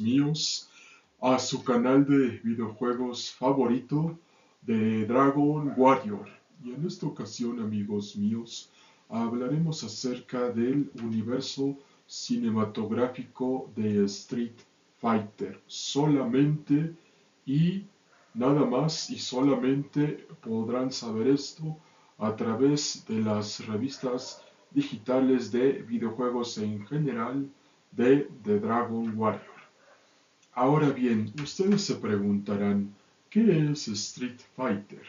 míos, a su canal de videojuegos favorito de Dragon Warrior. Y en esta ocasión, amigos míos, hablaremos acerca del universo cinematográfico de Street Fighter. Solamente y nada más y solamente podrán saber esto a través de las revistas digitales de videojuegos en general de The Dragon Warrior. Ahora bien, ustedes se preguntarán, ¿qué es Street Fighter?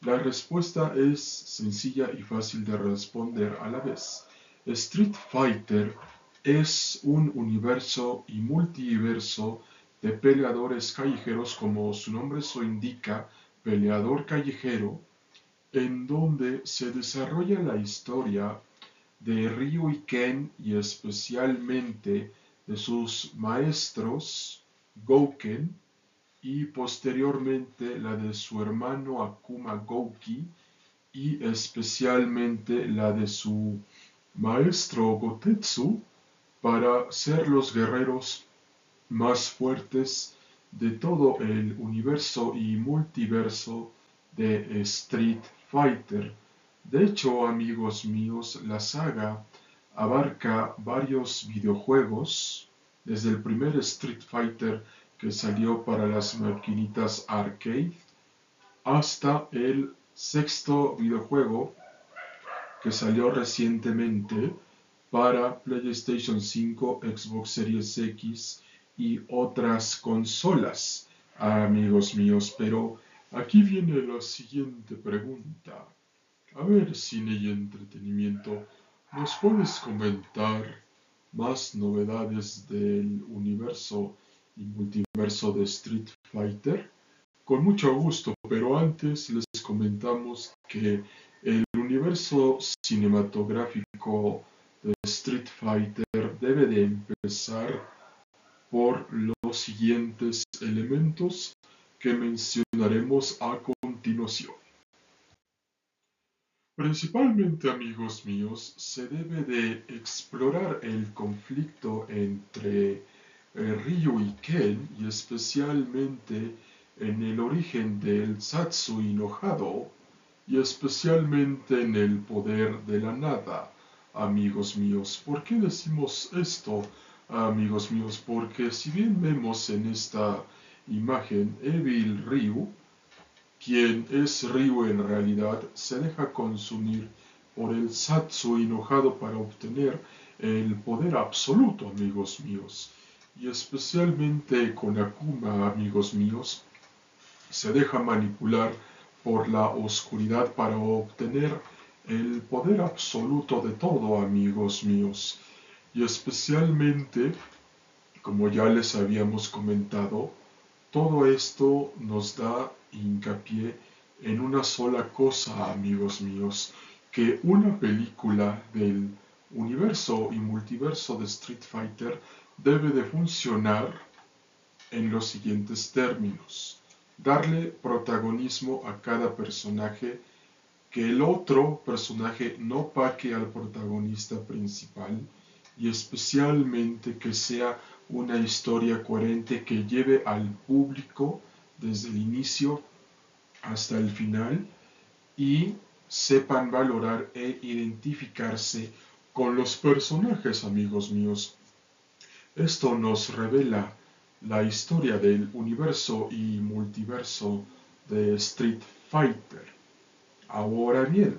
La respuesta es sencilla y fácil de responder a la vez. Street Fighter es un universo y multiverso de peleadores callejeros como su nombre lo indica, peleador callejero, en donde se desarrolla la historia de Ryu y Ken y especialmente de sus maestros Gouken y posteriormente la de su hermano Akuma Gouki y especialmente la de su maestro Gotetsu para ser los guerreros más fuertes de todo el universo y multiverso de Street Fighter. De hecho, amigos míos, la saga abarca varios videojuegos, desde el primer Street Fighter que salió para las maquinitas arcade, hasta el sexto videojuego que salió recientemente para PlayStation 5, Xbox Series X y otras consolas, amigos míos. Pero aquí viene la siguiente pregunta. A ver, cine y entretenimiento, ¿nos puedes comentar más novedades del universo y multiverso de Street Fighter? Con mucho gusto, pero antes les comentamos que el universo cinematográfico de Street Fighter debe de empezar por los siguientes elementos que mencionaremos a continuación. Principalmente, amigos míos, se debe de explorar el conflicto entre eh, Ryu y Ken y especialmente en el origen del Satsu enojado y especialmente en el poder de la nada, amigos míos. ¿Por qué decimos esto, amigos míos? Porque si bien vemos en esta imagen Evil Ryu, quien es Ryu en realidad, se deja consumir por el Satsu enojado para obtener el poder absoluto, amigos míos. Y especialmente con Akuma, amigos míos, se deja manipular por la oscuridad para obtener el poder absoluto de todo, amigos míos. Y especialmente, como ya les habíamos comentado, todo esto nos da hincapié en una sola cosa, amigos míos, que una película del universo y multiverso de Street Fighter debe de funcionar en los siguientes términos. Darle protagonismo a cada personaje, que el otro personaje no paque al protagonista principal y especialmente que sea una historia coherente que lleve al público desde el inicio hasta el final y sepan valorar e identificarse con los personajes, amigos míos. Esto nos revela la historia del universo y multiverso de Street Fighter. Ahora bien,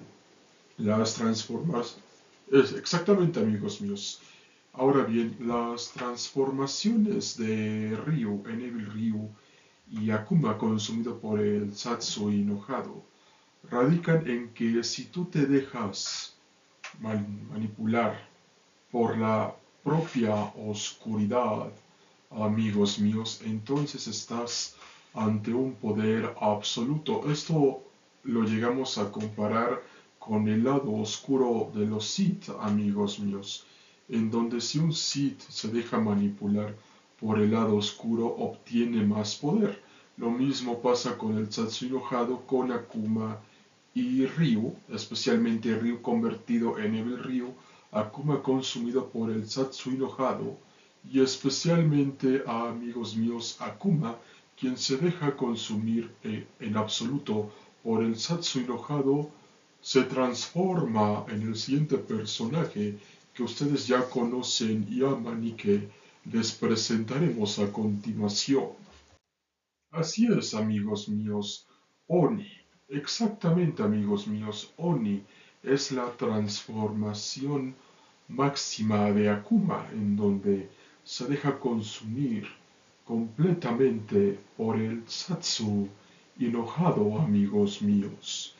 las transformaciones... Exactamente, amigos míos. Ahora bien, las transformaciones de Ryu en Evil Ryu y Akuma consumido por el Satsu enojado radican en que si tú te dejas manipular por la propia oscuridad, amigos míos, entonces estás ante un poder absoluto. Esto lo llegamos a comparar con el lado oscuro de los Sith, amigos míos, en donde si un Sith se deja manipular por el lado oscuro obtiene más poder. Lo mismo pasa con el Satsu enojado con Akuma y Ryu, especialmente Ryu convertido en Evil Ryu, Akuma consumido por el Satsu enojado y especialmente a amigos míos Akuma, quien se deja consumir eh, en absoluto por el Satsu enojado, se transforma en el siguiente personaje que ustedes ya conocen y aman y que les presentaremos a continuación. Así es, amigos míos, Oni. Exactamente, amigos míos, Oni es la transformación máxima de Akuma, en donde se deja consumir completamente por el Satsu enojado, amigos míos.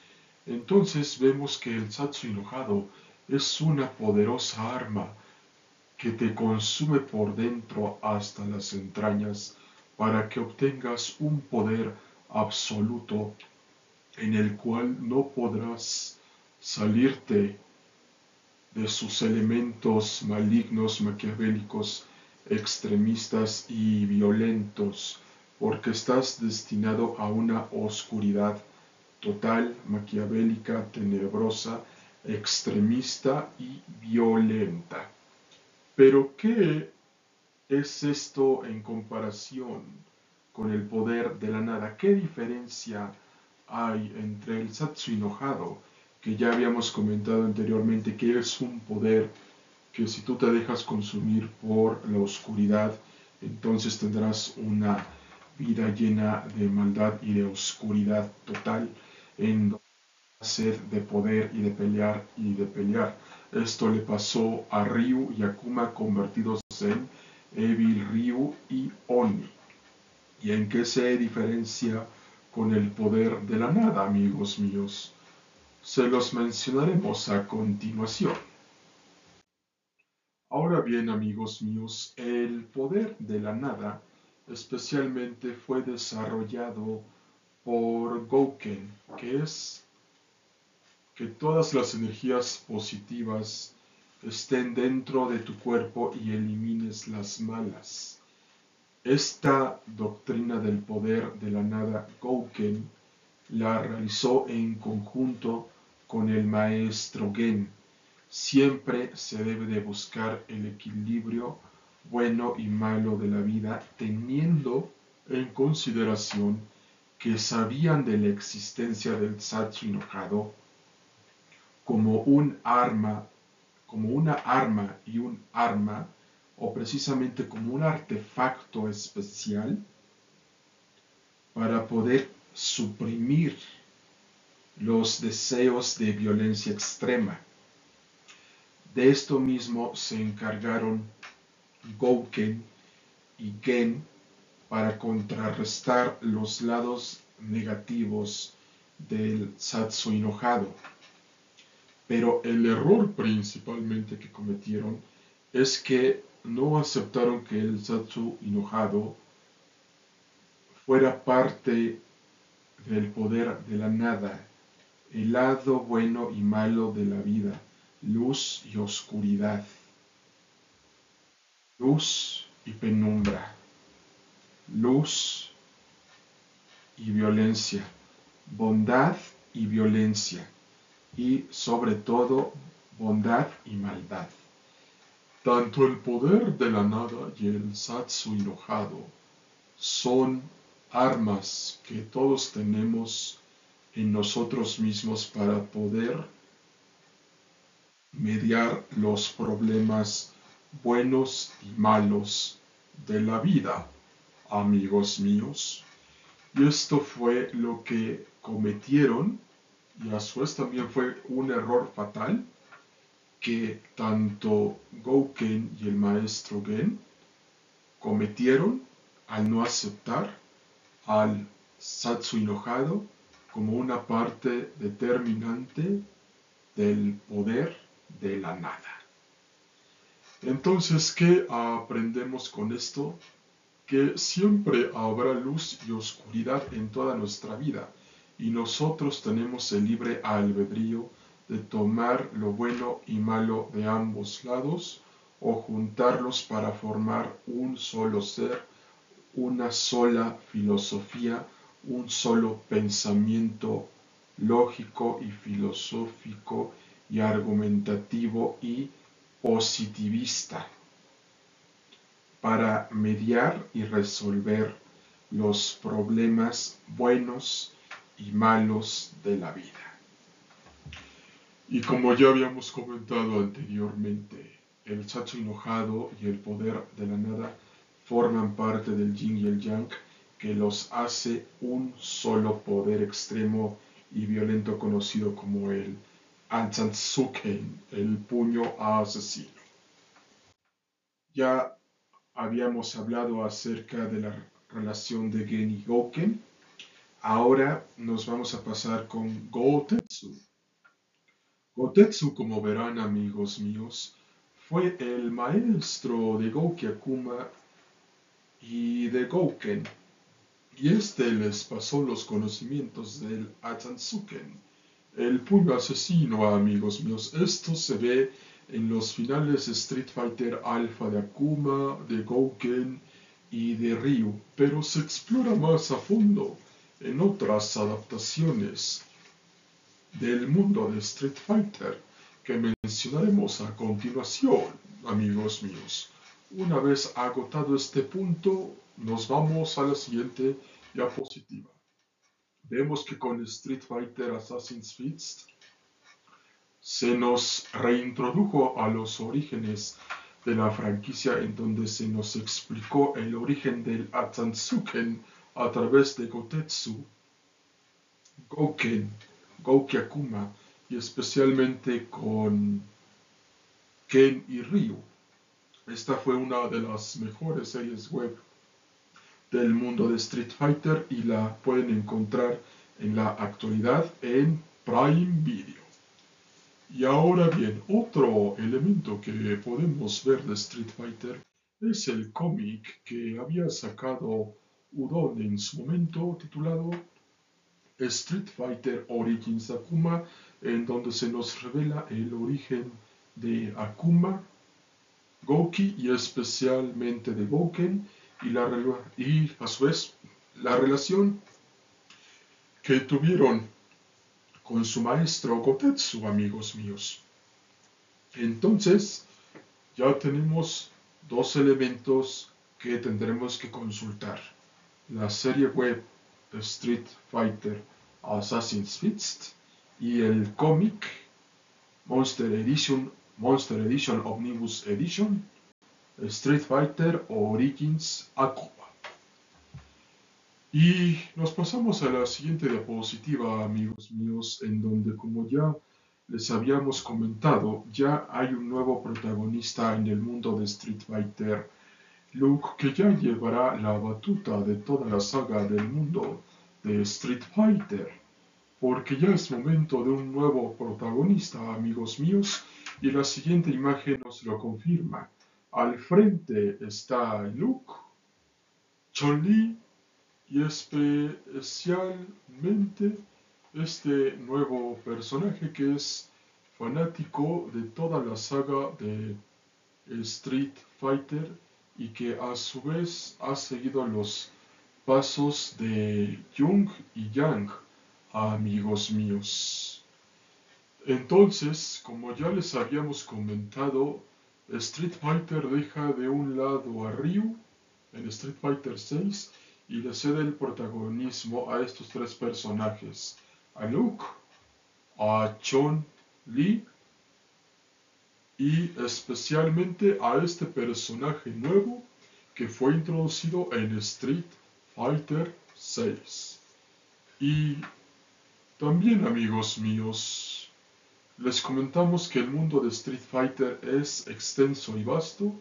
Entonces vemos que el Satsu enojado es una poderosa arma que te consume por dentro hasta las entrañas para que obtengas un poder absoluto en el cual no podrás salirte de sus elementos malignos, maquiavélicos, extremistas y violentos, porque estás destinado a una oscuridad total, maquiavélica, tenebrosa, extremista y violenta. Pero ¿qué es esto en comparación con el poder de la nada? ¿Qué diferencia hay entre el Satsu enojado, que ya habíamos comentado anteriormente, que es un poder que si tú te dejas consumir por la oscuridad, entonces tendrás una vida llena de maldad y de oscuridad total en sed de poder y de pelear y de pelear. Esto le pasó a Ryu y Akuma convertidos en Evil Ryu y Oni. ¿Y en qué se diferencia con el poder de la nada, amigos míos? Se los mencionaremos a continuación. Ahora bien, amigos míos, el poder de la nada especialmente fue desarrollado por Gouken, que es que todas las energías positivas estén dentro de tu cuerpo y elimines las malas. Esta doctrina del poder de la nada Gouken la realizó en conjunto con el maestro Gen. Siempre se debe de buscar el equilibrio bueno y malo de la vida teniendo en consideración que sabían de la existencia del Satsu enojado como un arma, como una arma y un arma, o precisamente como un artefacto especial para poder suprimir los deseos de violencia extrema. De esto mismo se encargaron Gouken y Gen para contrarrestar los lados negativos del Satsu enojado. Pero el error principalmente que cometieron es que no aceptaron que el Satsu enojado fuera parte del poder de la nada, el lado bueno y malo de la vida, luz y oscuridad, luz y penumbra luz y violencia, bondad y violencia, y sobre todo bondad y maldad. Tanto el poder de la nada y el satsu enojado son armas que todos tenemos en nosotros mismos para poder mediar los problemas buenos y malos de la vida amigos míos. Y esto fue lo que cometieron, y a su vez también fue un error fatal, que tanto Gouken y el maestro Gen cometieron al no aceptar al Satsu enojado como una parte determinante del poder de la nada. Entonces, ¿qué aprendemos con esto? que siempre habrá luz y oscuridad en toda nuestra vida y nosotros tenemos el libre albedrío de tomar lo bueno y malo de ambos lados o juntarlos para formar un solo ser, una sola filosofía, un solo pensamiento lógico y filosófico y argumentativo y positivista. para mediar y resolver los problemas buenos y malos de la vida. Y como ya habíamos comentado anteriormente, el chacho enojado y el poder de la nada forman parte del yin y el yang que los hace un solo poder extremo y violento conocido como el Anzansuken, el puño asesino. Ya habíamos hablado acerca de la relación de Gen y Goken. Ahora nos vamos a pasar con Gotetsu. Gotetsu, como verán amigos míos, fue el maestro de Gouki Akuma y de Gouken, y este les pasó los conocimientos del Atansuken, el puño asesino, amigos míos. Esto se ve en los finales Street Fighter Alpha de Akuma, de Gouken y de Ryu, pero se explora más a fondo en otras adaptaciones del mundo de Street Fighter que mencionaremos a continuación, amigos míos. Una vez agotado este punto, nos vamos a la siguiente diapositiva. Vemos que con Street Fighter Assassin's Fist se nos reintrodujo a los orígenes de la franquicia en donde se nos explicó el origen del Atsansuken a través de Gotetsu, Gouken, Goukyakuma y especialmente con Ken y Ryu. Esta fue una de las mejores series web del mundo de Street Fighter y la pueden encontrar en la actualidad en Prime Video. Y ahora bien, otro elemento que podemos ver de Street Fighter es el cómic que había sacado Udon en su momento titulado Street Fighter Origins Akuma, en donde se nos revela el origen de Akuma, Goki y especialmente de Gouken y, la, y a su vez la relación que tuvieron con su maestro Gotetsu, amigos míos. Entonces, ya tenemos dos elementos que tendremos que consultar. La serie web Street Fighter Assassin's Fist y el cómic Monster Edition, Monster Edition Omnibus Edition, Street Fighter Origins Aqua. Y nos pasamos a la siguiente diapositiva, amigos míos, en donde como ya les habíamos comentado, ya hay un nuevo protagonista en el mundo de Street Fighter Luke que ya llevará la batuta de toda la saga del mundo de Street Fighter, porque ya es momento de un nuevo protagonista, amigos míos, y la siguiente imagen nos lo confirma. Al frente está Luke, Chun-Li y especialmente este nuevo personaje que es fanático de toda la saga de Street Fighter y que a su vez ha seguido los pasos de Jung y Yang, amigos míos. Entonces, como ya les habíamos comentado, Street Fighter deja de un lado a Ryu en Street Fighter 6 y le cede el protagonismo a estos tres personajes, a Luke, a Chun Li y especialmente a este personaje nuevo que fue introducido en Street Fighter 6. Y también amigos míos, les comentamos que el mundo de Street Fighter es extenso y vasto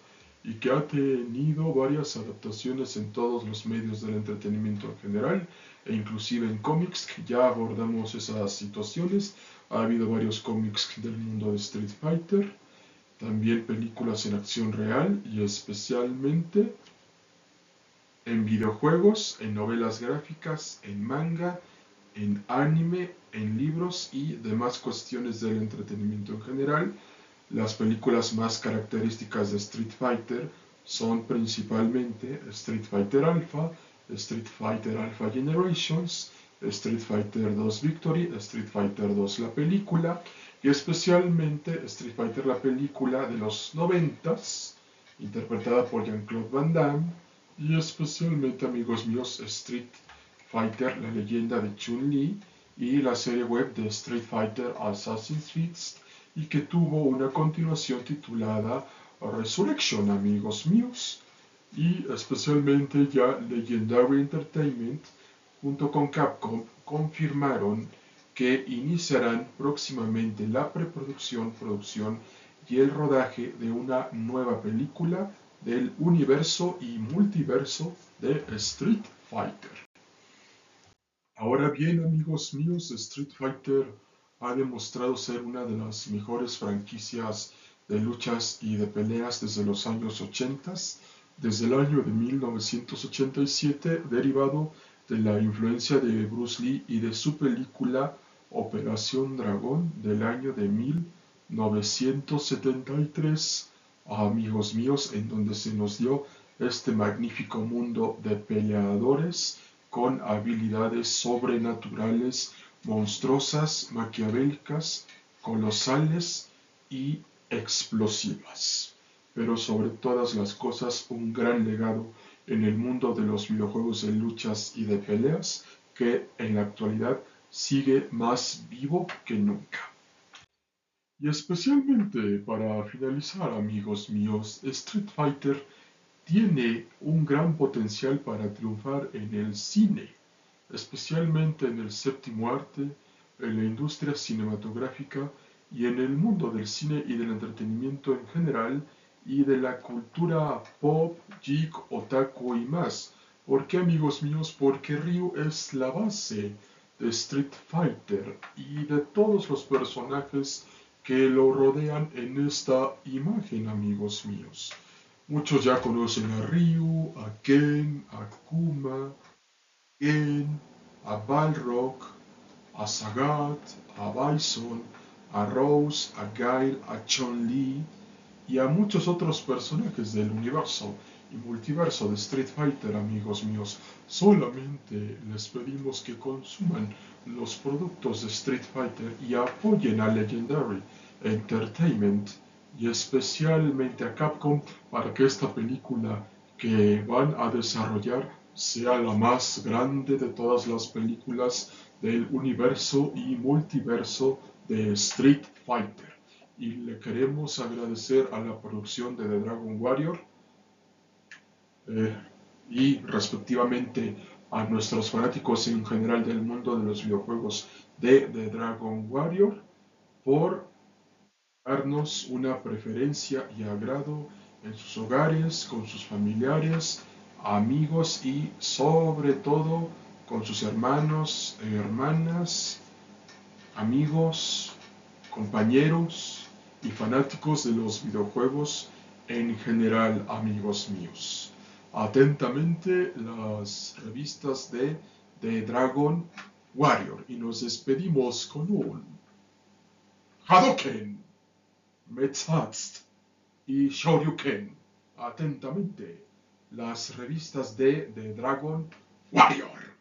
y que ha tenido varias adaptaciones en todos los medios del entretenimiento en general e inclusive en cómics que ya abordamos esas situaciones. Ha habido varios cómics del mundo de Street Fighter también películas en acción real y especialmente en videojuegos, en novelas gráficas, en manga, en anime, en libros y demás cuestiones del entretenimiento en general. Las películas más características de Street Fighter son principalmente Street Fighter Alpha, Street Fighter Alpha Generations, Street Fighter 2 Victory, Street Fighter 2 la película y especialmente Street Fighter la película de los noventas interpretada por Jean-Claude Van Damme, y especialmente, amigos míos, Street Fighter, la leyenda de Chun-Li, y la serie web de Street Fighter Assassin's Creed, y que tuvo una continuación titulada Resurrection, amigos míos. Y especialmente ya Legendary Entertainment, junto con Capcom, confirmaron que iniciarán próximamente la preproducción, producción y el rodaje de una nueva película del universo y multiverso de Street Fighter. Ahora bien, amigos míos, Street Fighter ha demostrado ser una de las mejores franquicias de luchas y de peleas desde los años 80, desde el año de 1987, derivado de la influencia de Bruce Lee y de su película Operación Dragón del año de 1973, amigos míos, en donde se nos dio este magnífico mundo de peleadores con habilidades sobrenaturales, monstruosas, maquiavélicas, colosales y explosivas. Pero sobre todas las cosas, un gran legado en el mundo de los videojuegos de luchas y de peleas que en la actualidad sigue más vivo que nunca. Y especialmente para finalizar, amigos míos, Street Fighter tiene un gran potencial para triunfar en el cine, especialmente en el séptimo arte, en la industria cinematográfica y en el mundo del cine y del entretenimiento en general y de la cultura pop, geek, otaku y más. ¿Por qué amigos míos? Porque Ryu es la base Street Fighter y de todos los personajes que lo rodean en esta imagen amigos míos. Muchos ya conocen a Ryu, a Ken, a Kuma, Ken, a Balrog, a Sagat, a Bison, a Rose, a Gail, a Chun-Li y a muchos otros personajes del universo multiverso de Street Fighter, amigos míos. Solamente les pedimos que consuman los productos de Street Fighter y apoyen a Legendary Entertainment y especialmente a Capcom para que esta película que van a desarrollar sea la más grande de todas las películas del universo y multiverso de Street Fighter. Y le queremos agradecer a la producción de The Dragon Warrior eh, y respectivamente a nuestros fanáticos en general del mundo de los videojuegos de The Dragon Warrior por darnos una preferencia y agrado en sus hogares, con sus familiares, amigos y sobre todo con sus hermanos, hermanas, amigos, compañeros y fanáticos de los videojuegos en general, amigos míos. Atentamente las revistas de The Dragon Warrior y nos despedimos con un Hadoken, Metzhatst y Shoryuken. Atentamente las revistas de The Dragon Warrior.